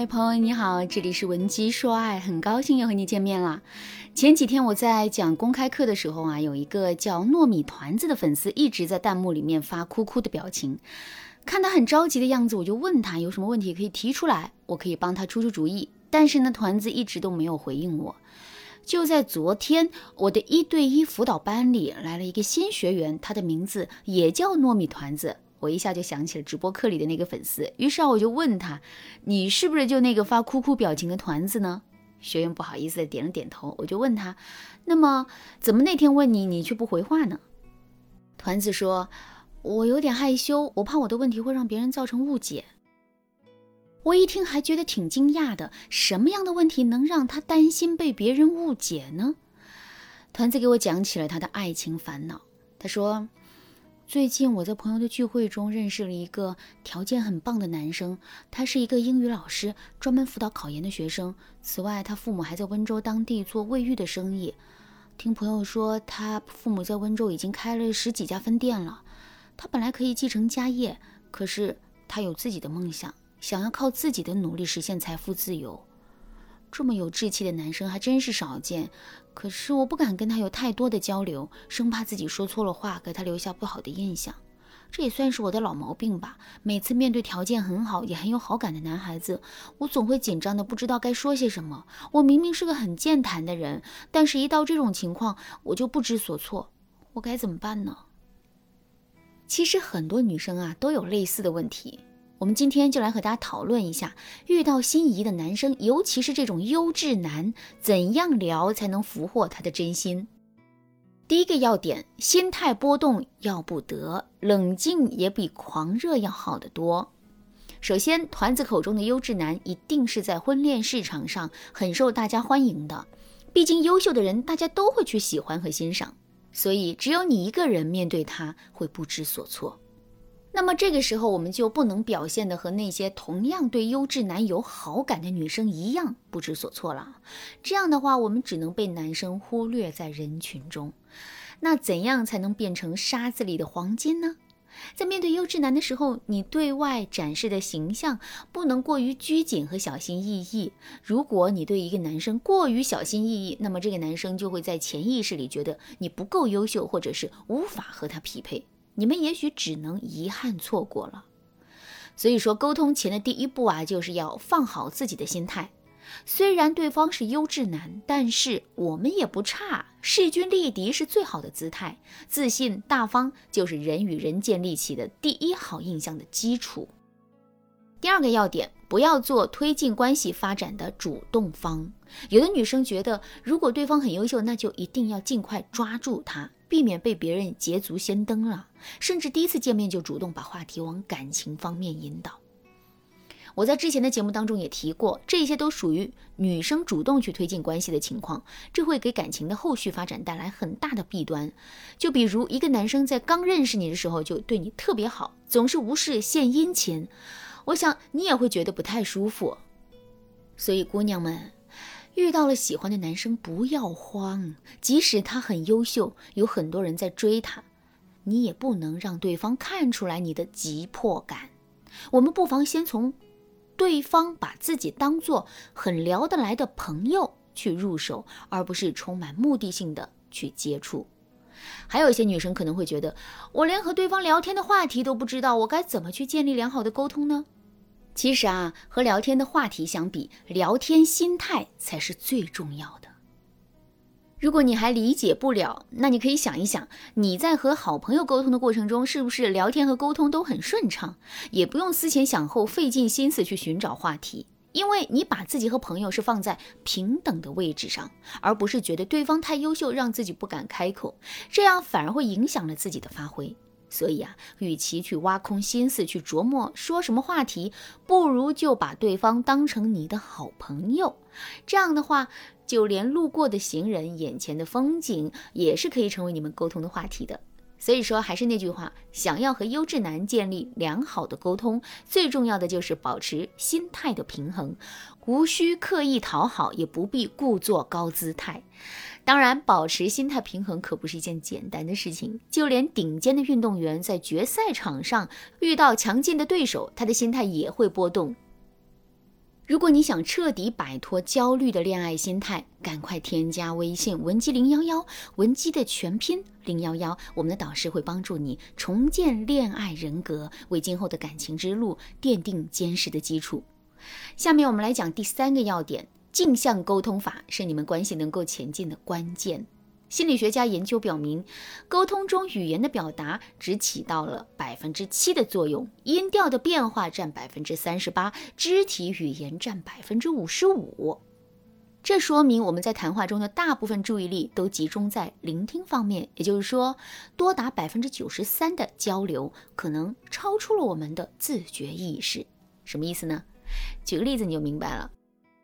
嗨，朋友你好，这里是文姬说爱，很高兴又和你见面了。前几天我在讲公开课的时候啊，有一个叫糯米团子的粉丝一直在弹幕里面发哭哭的表情，看他很着急的样子，我就问他有什么问题可以提出来，我可以帮他出出主意。但是呢，团子一直都没有回应我。就在昨天，我的一对一辅导班里来了一个新学员，他的名字也叫糯米团子。我一下就想起了直播课里的那个粉丝，于是啊，我就问他：“你是不是就那个发哭哭表情的团子呢？”学员不好意思的点了点头。我就问他：“那么怎么那天问你，你却不回话呢？”团子说：“我有点害羞，我怕我的问题会让别人造成误解。”我一听还觉得挺惊讶的，什么样的问题能让他担心被别人误解呢？团子给我讲起了他的爱情烦恼。他说。最近我在朋友的聚会中认识了一个条件很棒的男生，他是一个英语老师，专门辅导考研的学生。此外，他父母还在温州当地做卫浴的生意。听朋友说，他父母在温州已经开了十几家分店了。他本来可以继承家业，可是他有自己的梦想，想要靠自己的努力实现财富自由。这么有志气的男生还真是少见，可是我不敢跟他有太多的交流，生怕自己说错了话，给他留下不好的印象。这也算是我的老毛病吧。每次面对条件很好也很有好感的男孩子，我总会紧张的不知道该说些什么。我明明是个很健谈的人，但是一到这种情况，我就不知所措。我该怎么办呢？其实很多女生啊都有类似的问题。我们今天就来和大家讨论一下，遇到心仪的男生，尤其是这种优质男，怎样聊才能俘获他的真心？第一个要点，心态波动要不得，冷静也比狂热要好得多。首先，团子口中的优质男，一定是在婚恋市场上很受大家欢迎的。毕竟，优秀的人大家都会去喜欢和欣赏，所以只有你一个人面对他会不知所措。那么这个时候，我们就不能表现的和那些同样对优质男有好感的女生一样不知所措了。这样的话，我们只能被男生忽略在人群中。那怎样才能变成沙子里的黄金呢？在面对优质男的时候，你对外展示的形象不能过于拘谨和小心翼翼。如果你对一个男生过于小心翼翼，那么这个男生就会在潜意识里觉得你不够优秀，或者是无法和他匹配。你们也许只能遗憾错过了。所以说，沟通前的第一步啊，就是要放好自己的心态。虽然对方是优质男，但是我们也不差，势均力敌是最好的姿态。自信大方就是人与人建立起的第一好印象的基础。第二个要点，不要做推进关系发展的主动方。有的女生觉得，如果对方很优秀，那就一定要尽快抓住他。避免被别人捷足先登了，甚至第一次见面就主动把话题往感情方面引导。我在之前的节目当中也提过，这些都属于女生主动去推进关系的情况，这会给感情的后续发展带来很大的弊端。就比如一个男生在刚认识你的时候就对你特别好，总是无事献殷勤，我想你也会觉得不太舒服。所以姑娘们。遇到了喜欢的男生，不要慌，即使他很优秀，有很多人在追他，你也不能让对方看出来你的急迫感。我们不妨先从对方把自己当做很聊得来的朋友去入手，而不是充满目的性的去接触。还有一些女生可能会觉得，我连和对方聊天的话题都不知道，我该怎么去建立良好的沟通呢？其实啊，和聊天的话题相比，聊天心态才是最重要的。如果你还理解不了，那你可以想一想，你在和好朋友沟通的过程中，是不是聊天和沟通都很顺畅，也不用思前想后、费尽心思去寻找话题，因为你把自己和朋友是放在平等的位置上，而不是觉得对方太优秀，让自己不敢开口，这样反而会影响了自己的发挥。所以啊，与其去挖空心思去琢磨说什么话题，不如就把对方当成你的好朋友。这样的话，就连路过的行人、眼前的风景，也是可以成为你们沟通的话题的。所以说，还是那句话，想要和优质男建立良好的沟通，最重要的就是保持心态的平衡，无需刻意讨好，也不必故作高姿态。当然，保持心态平衡可不是一件简单的事情。就连顶尖的运动员在决赛场上遇到强劲的对手，他的心态也会波动。如果你想彻底摆脱焦虑的恋爱心态，赶快添加微信文姬零幺幺，文姬的全拼零幺幺，我们的导师会帮助你重建恋爱人格，为今后的感情之路奠定坚实的基础。下面我们来讲第三个要点，镜像沟通法是你们关系能够前进的关键。心理学家研究表明，沟通中语言的表达只起到了百分之七的作用，音调的变化占百分之三十八，肢体语言占百分之五十五。这说明我们在谈话中的大部分注意力都集中在聆听方面，也就是说，多达百分之九十三的交流可能超出了我们的自觉意识。什么意思呢？举个例子你就明白了。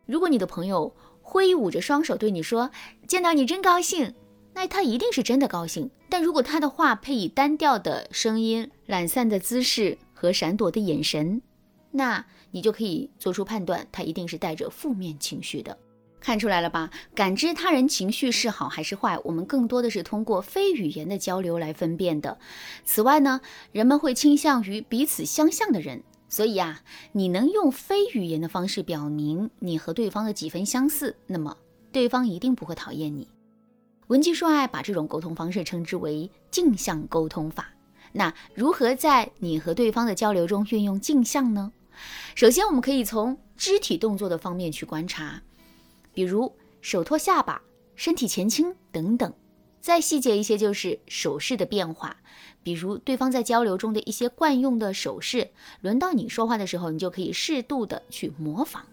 如果你的朋友挥舞着双手对你说：“见到你真高兴。”那他一定是真的高兴，但如果他的话配以单调的声音、懒散的姿势和闪躲的眼神，那你就可以做出判断，他一定是带着负面情绪的。看出来了吧？感知他人情绪是好还是坏，我们更多的是通过非语言的交流来分辨的。此外呢，人们会倾向于彼此相像的人，所以啊，你能用非语言的方式表明你和对方的几分相似，那么对方一定不会讨厌你。文姬说爱把这种沟通方式称之为镜像沟通法。那如何在你和对方的交流中运用镜像呢？首先，我们可以从肢体动作的方面去观察，比如手托下巴、身体前倾等等。再细节一些，就是手势的变化，比如对方在交流中的一些惯用的手势，轮到你说话的时候，你就可以适度的去模仿。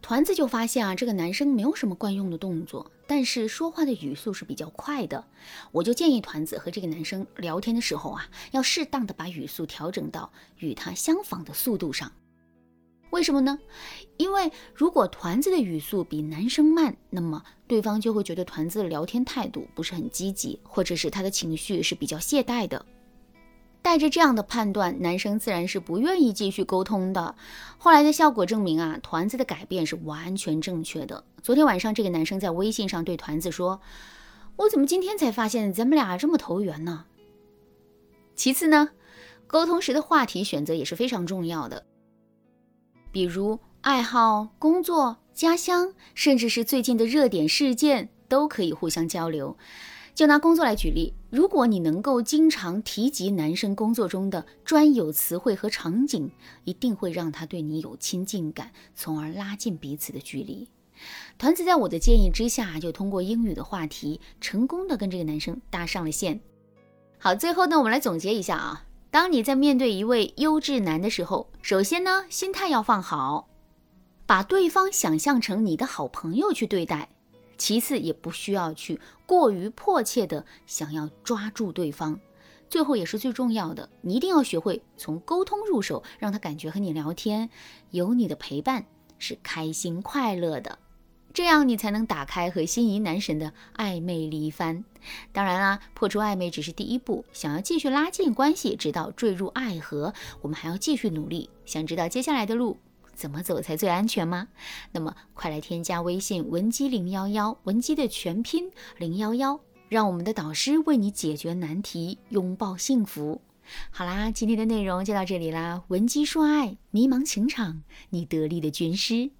团子就发现啊，这个男生没有什么惯用的动作，但是说话的语速是比较快的。我就建议团子和这个男生聊天的时候啊，要适当的把语速调整到与他相仿的速度上。为什么呢？因为如果团子的语速比男生慢，那么对方就会觉得团子的聊天态度不是很积极，或者是他的情绪是比较懈怠的。带着这样的判断，男生自然是不愿意继续沟通的。后来的效果证明啊，团子的改变是完全正确的。昨天晚上，这个男生在微信上对团子说：“我怎么今天才发现咱们俩这么投缘呢？”其次呢，沟通时的话题选择也是非常重要的，比如爱好、工作、家乡，甚至是最近的热点事件，都可以互相交流。就拿工作来举例，如果你能够经常提及男生工作中的专有词汇和场景，一定会让他对你有亲近感，从而拉近彼此的距离。团子在我的建议之下，就通过英语的话题，成功的跟这个男生搭上了线。好，最后呢，我们来总结一下啊，当你在面对一位优质男的时候，首先呢，心态要放好，把对方想象成你的好朋友去对待。其次，也不需要去过于迫切的想要抓住对方。最后也是最重要的，你一定要学会从沟通入手，让他感觉和你聊天有你的陪伴是开心快乐的，这样你才能打开和心仪男神的暧昧离番。当然啦，破除暧昧只是第一步，想要继续拉近关系，直到坠入爱河，我们还要继续努力。想知道接下来的路？怎么走才最安全吗？那么快来添加微信文姬零幺幺，文姬的全拼零幺幺，让我们的导师为你解决难题，拥抱幸福。好啦，今天的内容就到这里啦。文姬说爱，迷茫情场，你得力的军师。